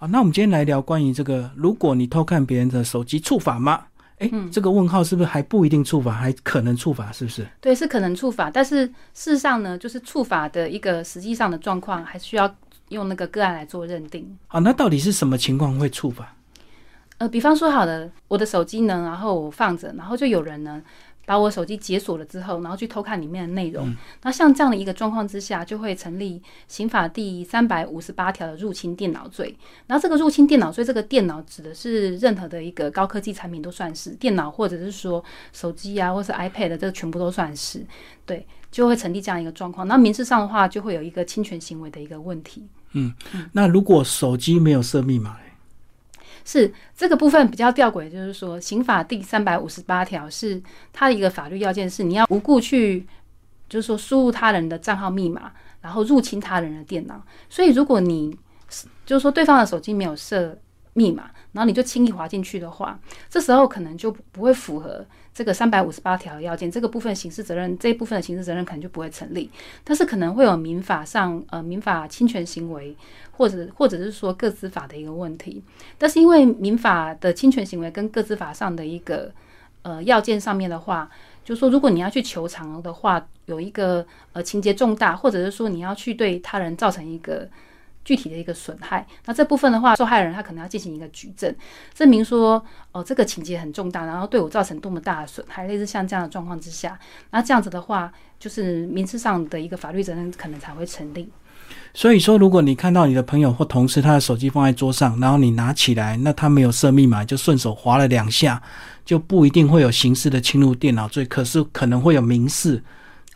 好，那我们今天来聊关于这个，如果你偷看别人的手机，触法吗？哎，这个问号是不是还不一定触法，还可能触法，是不是？对，是可能触法，但是事实上呢，就是触法的一个实际上的状况，还需要用那个个案来做认定。好，那到底是什么情况会触法？呃，比方说，好的，我的手机呢，然后我放着，然后就有人呢。把我手机解锁了之后，然后去偷看里面的内容。那像这样的一个状况之下，就会成立刑法第三百五十八条的入侵电脑罪。然后这个入侵电脑罪，这个电脑指的是任何的一个高科技产品都算是电脑，或者是说手机啊，或是 iPad，这个全部都算是。对，就会成立这样一个状况。那民事上的话，就会有一个侵权行为的一个问题。嗯，那如果手机没有设密码？是这个部分比较吊诡，就是说，刑法第三百五十八条是它的一个法律要件，是你要无故去，就是说输入他人的账号密码，然后入侵他人的电脑。所以，如果你就是说对方的手机没有设密码，然后你就轻易滑进去的话，这时候可能就不会符合这个三百五十八条的要件，这个部分刑事责任这一部分的刑事责任可能就不会成立，但是可能会有民法上呃民法侵权行为。或者或者是说个资法的一个问题，但是因为民法的侵权行为跟个资法上的一个呃要件上面的话，就说如果你要去求偿的话，有一个呃情节重大，或者是说你要去对他人造成一个具体的一个损害，那这部分的话，受害人他可能要进行一个举证，证明说哦这个情节很重大，然后对我造成多么大的损害，类似像这样的状况之下，那这样子的话，就是民事上的一个法律责任可能才会成立。所以说，如果你看到你的朋友或同事他的手机放在桌上，然后你拿起来，那他没有设密码，就顺手划了两下，就不一定会有刑事的侵入电脑罪，可是可能会有民事，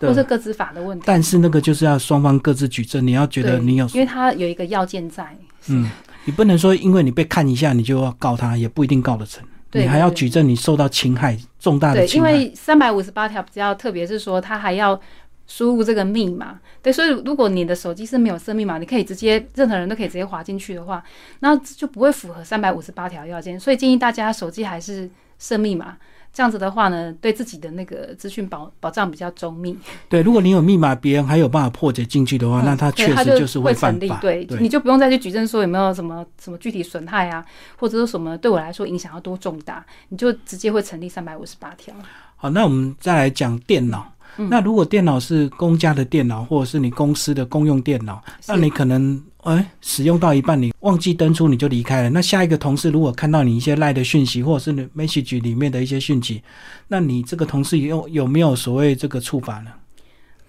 或是各自法的问题。但是那个就是要双方各自举证，你要觉得你有，因为他有一个要件在。嗯，你不能说因为你被看一下，你就要告他，也不一定告得成。你还要举证你受到侵害重大的侵害。因为三百五十八条比较特别，是说他还要。输入这个密码，对，所以如果你的手机是没有设密码，你可以直接任何人都可以直接滑进去的话，那就不会符合三百五十八条要件。所以建议大家手机还是设密码，这样子的话呢，对自己的那个资讯保保障比较周密。对，如果你有密码，别人还有办法破解进去的话，那他确实就是会犯法。对，你就不用再去举证说有没有什么什么具体损害啊，或者说什么对我来说影响要多重大，你就直接会成立三百五十八条。好，那我们再来讲电脑。那如果电脑是公家的电脑，或者是你公司的公用电脑，那你可能哎使用到一半，你忘记登出，你就离开了。那下一个同事如果看到你一些赖的讯息，或者是 message 里面的一些讯息，那你这个同事有有没有所谓这个处罚呢？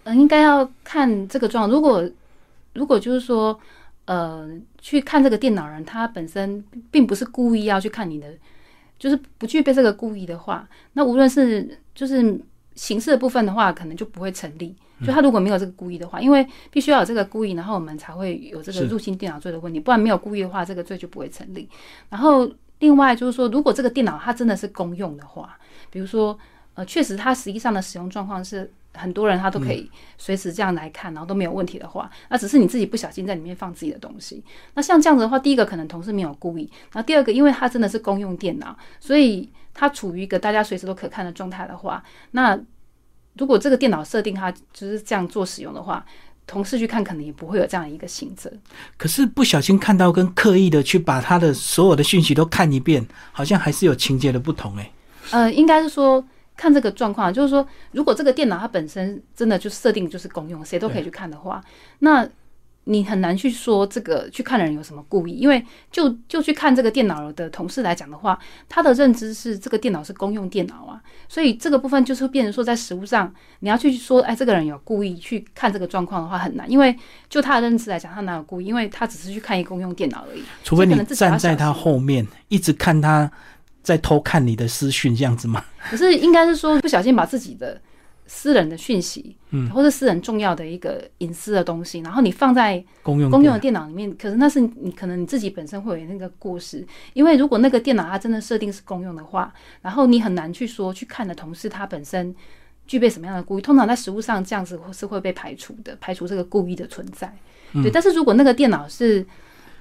嗯，应该要看这个状。如果如果就是说，呃，去看这个电脑人，他本身并不是故意要去看你的，就是不具备这个故意的话，那无论是就是。刑事的部分的话，可能就不会成立。就他如果没有这个故意的话，因为必须要有这个故意，然后我们才会有这个入侵电脑罪的问题。不然没有故意的话，这个罪就不会成立。然后另外就是说，如果这个电脑它真的是公用的话，比如说呃，确实它实际上的使用状况是很多人他都可以随时这样来看，然后都没有问题的话，那只是你自己不小心在里面放自己的东西。那像这样子的话，第一个可能同事没有故意，然后第二个，因为它真的是公用电脑，所以。它处于一个大家随时都可看的状态的话，那如果这个电脑设定它就是这样做使用的话，同事去看可能也不会有这样一个刑责。可是不小心看到跟刻意的去把他的所有的讯息都看一遍，好像还是有情节的不同诶。呃，应该是说看这个状况，就是说如果这个电脑它本身真的就设定就是公用，谁都可以去看的话，那。你很难去说这个去看的人有什么故意，因为就就去看这个电脑的同事来讲的话，他的认知是这个电脑是公用电脑啊，所以这个部分就是变成说在实物上你要去说，哎，这个人有故意去看这个状况的话很难，因为就他的认知来讲，他哪有故意？因为他只是去看一公用电脑而已。除非你站在他后面，一直看他在偷看你的私讯这样子吗？可是应该是说不小心把自己的。私人的讯息，嗯，或者私人重要的一个隐私的东西，然后你放在公用公用的电脑里面，可是那是你可能你自己本身会有那个故事，因为如果那个电脑它真的设定是公用的话，然后你很难去说去看的同事他本身具备什么样的故意，通常在实物上这样子是会被排除的，排除这个故意的存在。对，但是如果那个电脑是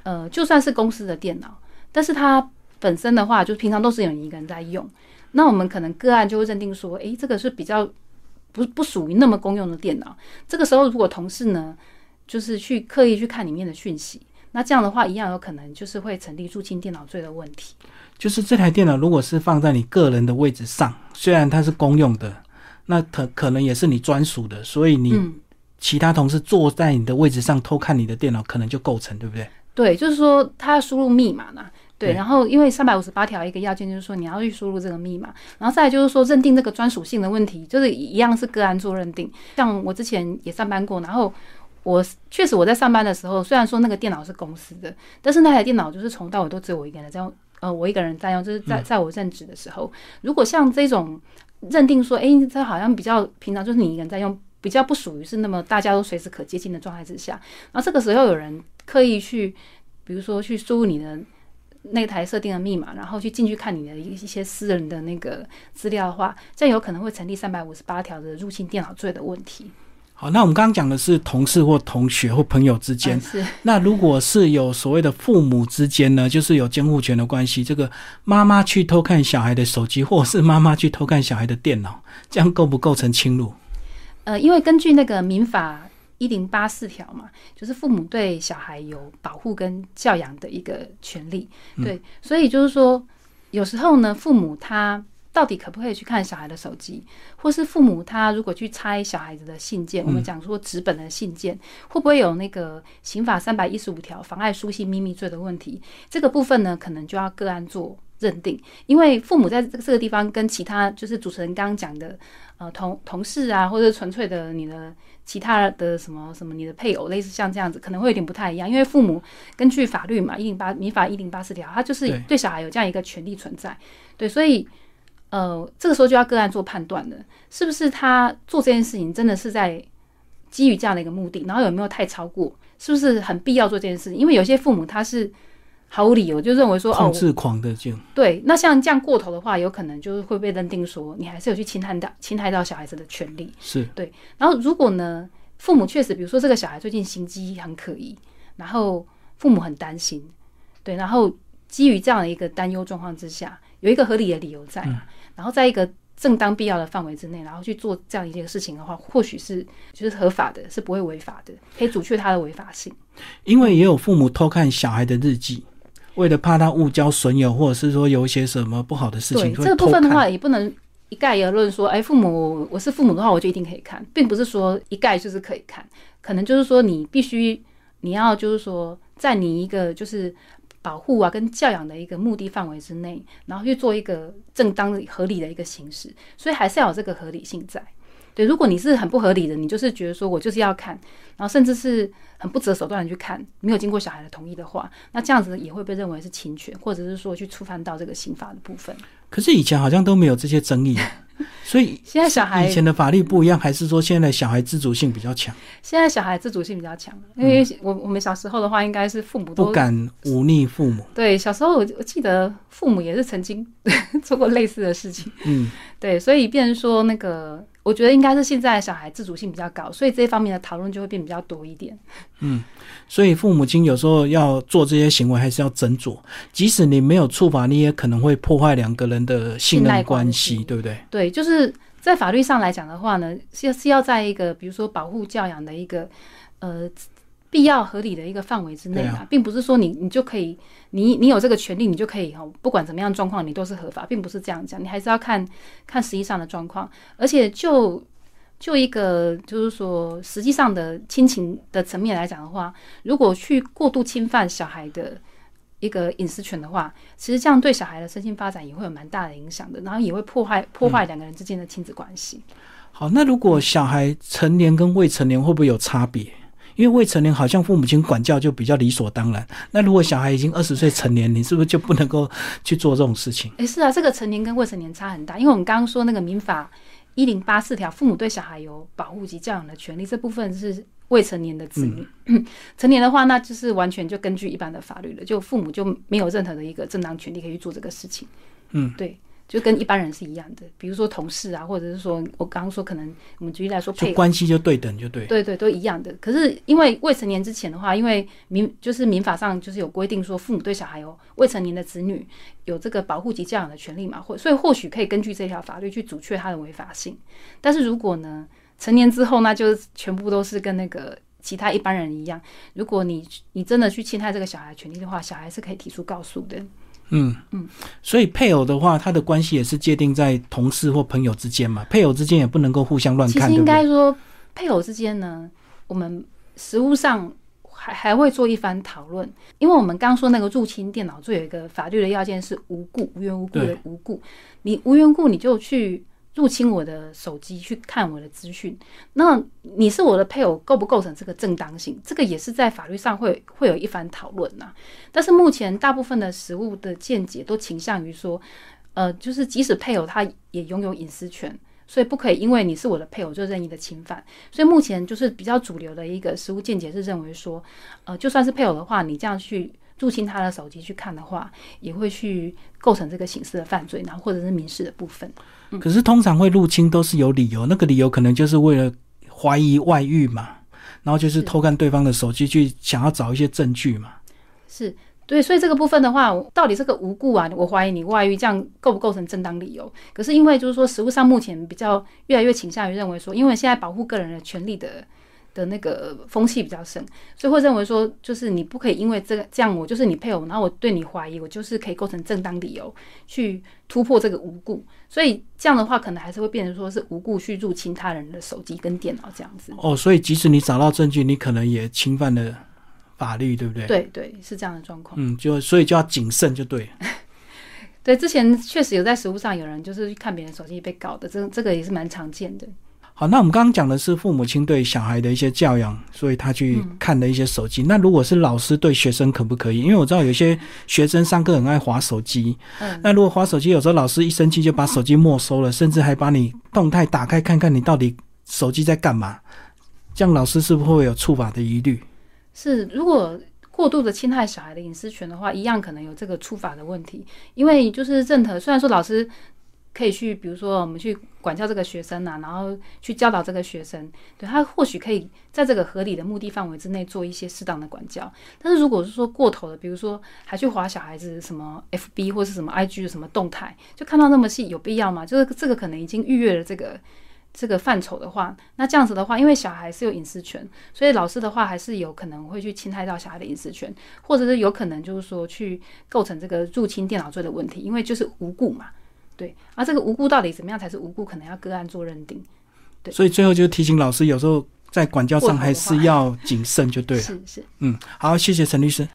呃，就算是公司的电脑，但是它本身的话，就平常都是有一个人在用，那我们可能个案就会认定说，诶，这个是比较。不不属于那么公用的电脑，这个时候如果同事呢，就是去刻意去看里面的讯息，那这样的话，一样有可能就是会成立入侵电脑罪的问题。就是这台电脑如果是放在你个人的位置上，虽然它是公用的，那可可能也是你专属的，所以你其他同事坐在你的位置上偷看你的电脑，可能就构成，对不对？对，就是说他要输入密码呢。对，然后因为三百五十八条一个要件就是说你要去输入这个密码，然后再就是说认定这个专属性的问题，就是一样是个案做认定。像我之前也上班过，然后我确实我在上班的时候，虽然说那个电脑是公司的，但是那台电脑就是从到尾都只有我一个人在用，呃，我一个人在用，就是在在我任职的时候，如果像这种认定说，哎，这好像比较平常，就是你一个人在用，比较不属于是那么大家都随时可接近的状态之下，然后这个时候有人刻意去，比如说去输入你的。那台设定的密码，然后去进去看你的一一些私人的那个资料的话，这样有可能会成立三百五十八条的入侵电脑罪的问题。好，那我们刚刚讲的是同事或同学或朋友之间，是。那如果是有所谓的父母之间呢，就是有监护权的关系，这个妈妈去偷看小孩的手机，或者是妈妈去偷看小孩的电脑，这样构不构成侵入？呃，因为根据那个民法。一零八四条嘛，就是父母对小孩有保护跟教养的一个权利，对，所以就是说，有时候呢，父母他到底可不可以去看小孩的手机，或是父母他如果去拆小孩子的信件，我们讲说纸本的信件，会不会有那个刑法三百一十五条妨碍书信秘密罪的问题？这个部分呢，可能就要个案做认定，因为父母在这个这个地方跟其他就是主持人刚刚讲的呃同同事啊，或者纯粹的你的。其他的什么什么，你的配偶类似像这样子，可能会有点不太一样，因为父母根据法律嘛，一零八民法一零八四条，他就是对小孩有这样一个权利存在，对，所以呃，这个时候就要个案做判断了，是不是他做这件事情真的是在基于这样的一个目的，然后有没有太超过，是不是很必要做这件事情？因为有些父母他是。毫无理由就认为说哦，控制狂的就对，那像这样过头的话，有可能就是会被认定说你还是有去侵害到侵害到小孩子的权利，是对。然后如果呢，父母确实比如说这个小孩最近行迹很可疑，然后父母很担心，对，然后基于这样的一个担忧状况之下，有一个合理的理由在，然后在一个正当必要的范围之内，然后去做这样一件事情的话，或许是就是合法的，是不会违法的，可以阻却他的违法性。因为也有父母偷看小孩的日记。为了怕他误交损友，或者是说有一些什么不好的事情，这个部分的话，也不能一概而论说，哎，父母我是父母的话，我就一定可以看，并不是说一概就是可以看，可能就是说你必须你要就是说在你一个就是保护啊跟教养的一个目的范围之内，然后去做一个正当合理的一个形式，所以还是要有这个合理性在。对，如果你是很不合理的，你就是觉得说我就是要看，然后甚至是很不择手段的去看，没有经过小孩的同意的话，那这样子也会被认为是侵权，或者是说去触犯到这个刑法的部分。可是以前好像都没有这些争议，所以 现在小孩以前的法律不一样，还是说现在小孩自主性比较强？现在小孩自主性比较强，因为我我们小时候的话，应该是父母都不敢忤逆父母。对，小时候我我记得父母也是曾经 做过类似的事情。嗯，对，所以变成说那个。我觉得应该是现在小孩自主性比较高，所以这一方面的讨论就会变比较多一点。嗯，所以父母亲有时候要做这些行为，还是要斟酌。即使你没有处罚，你也可能会破坏两个人的信任关系，对不对？对，就是在法律上来讲的话呢，是是要在一个比如说保护教养的一个呃。必要合理的一个范围之内啊，并不是说你你就可以，你你有这个权利，你就可以哈，不管怎么样状况，你都是合法，并不是这样讲，你还是要看看实际上的状况。而且就就一个就是说，实际上的亲情的层面来讲的话，如果去过度侵犯小孩的一个隐私权的话，其实这样对小孩的身心发展也会有蛮大的影响的，然后也会破坏破坏两个人之间的亲子关系。好，那如果小孩成年跟未成年会不会有差别？因为未成年好像父母亲管教就比较理所当然，那如果小孩已经二十岁成年，你是不是就不能够去做这种事情？诶，是啊，这个成年跟未成年差很大。因为我们刚刚说那个民法一零八四条，父母对小孩有保护及教养的权利，这部分是未成年的子女。成年的话，那就是完全就根据一般的法律了，就父母就没有任何的一个正当权利可以去做这个事情。嗯，对。就跟一般人是一样的，比如说同事啊，或者是说我刚刚说，可能我们举例来说，就关系就对等，就对，对对，都一样的。可是因为未成年之前的话，因为民就是民法上就是有规定说，父母对小孩有未成年的子女有这个保护及教养的权利嘛，或所以或许可以根据这条法律去阻却他的违法性。但是如果呢，成年之后那就全部都是跟那个其他一般人一样，如果你你真的去侵害这个小孩权利的话，小孩是可以提出告诉的。嗯嗯，所以配偶的话，他的关系也是界定在同事或朋友之间嘛，配偶之间也不能够互相乱看。其实应该说，配偶之间呢，我们实务上还还会做一番讨论，因为我们刚说那个入侵电脑罪有一个法律的要件是无故、无缘无故的无故，你无缘故你就去。入侵我的手机去看我的资讯，那你是我的配偶，构不构成这个正当性？这个也是在法律上会会有一番讨论呐。但是目前大部分的实物的见解都倾向于说，呃，就是即使配偶他也拥有隐私权，所以不可以因为你是我的配偶就任意的侵犯。所以目前就是比较主流的一个实物见解是认为说，呃，就算是配偶的话，你这样去。入侵他的手机去看的话，也会去构成这个刑事的犯罪，然后或者是民事的部分。可是通常会入侵都是有理由，那个理由可能就是为了怀疑外遇嘛，然后就是偷看对方的手机去想要找一些证据嘛。是对，所以这个部分的话，到底这个无故啊，我怀疑你外遇，这样构不构成正当理由？可是因为就是说，实务上目前比较越来越倾向于认为说，因为现在保护个人的权利的。的那个风气比较盛，所以会认为说，就是你不可以因为这个这样，我就是你配偶，然后我对你怀疑，我就是可以构成正当理由去突破这个无故。所以这样的话，可能还是会变成说是无故去入侵他人的手机跟电脑这样子。哦，所以即使你找到证据，你可能也侵犯了法律，对不对？对对，是这样的状况。嗯，就所以就要谨慎，就对。对，之前确实有在实物上有人就是去看别人手机被搞的，这这个也是蛮常见的。好，那我们刚刚讲的是父母亲对小孩的一些教养，所以他去看的一些手机。那如果是老师对学生可不可以？因为我知道有些学生上课很爱划手机。嗯。那如果划手机，有时候老师一生气就把手机没收了，甚至还把你动态打开看看你到底手机在干嘛。这样老师是不是会有处罚的疑虑？是，如果过度的侵害小孩的隐私权的话，一样可能有这个处罚的问题。因为就是任何，虽然说老师。可以去，比如说我们去管教这个学生呐，然后去教导这个学生，对他或许可以在这个合理的目的范围之内做一些适当的管教。但是如果是说过头的，比如说还去划小孩子什么 FB 或是什么 IG 的什么动态，就看到那么细，有必要吗？就是这个可能已经逾越了这个这个范畴的话，那这样子的话，因为小孩是有隐私权，所以老师的话还是有可能会去侵害到小孩的隐私权，或者是有可能就是说去构成这个入侵电脑罪的问题，因为就是无故嘛。对，而这个无辜到底怎么样才是无辜？可能要个案做认定。对，所以最后就提醒老师，有时候在管教上还是要谨慎，就对了。是是，嗯，好，谢谢陈律师。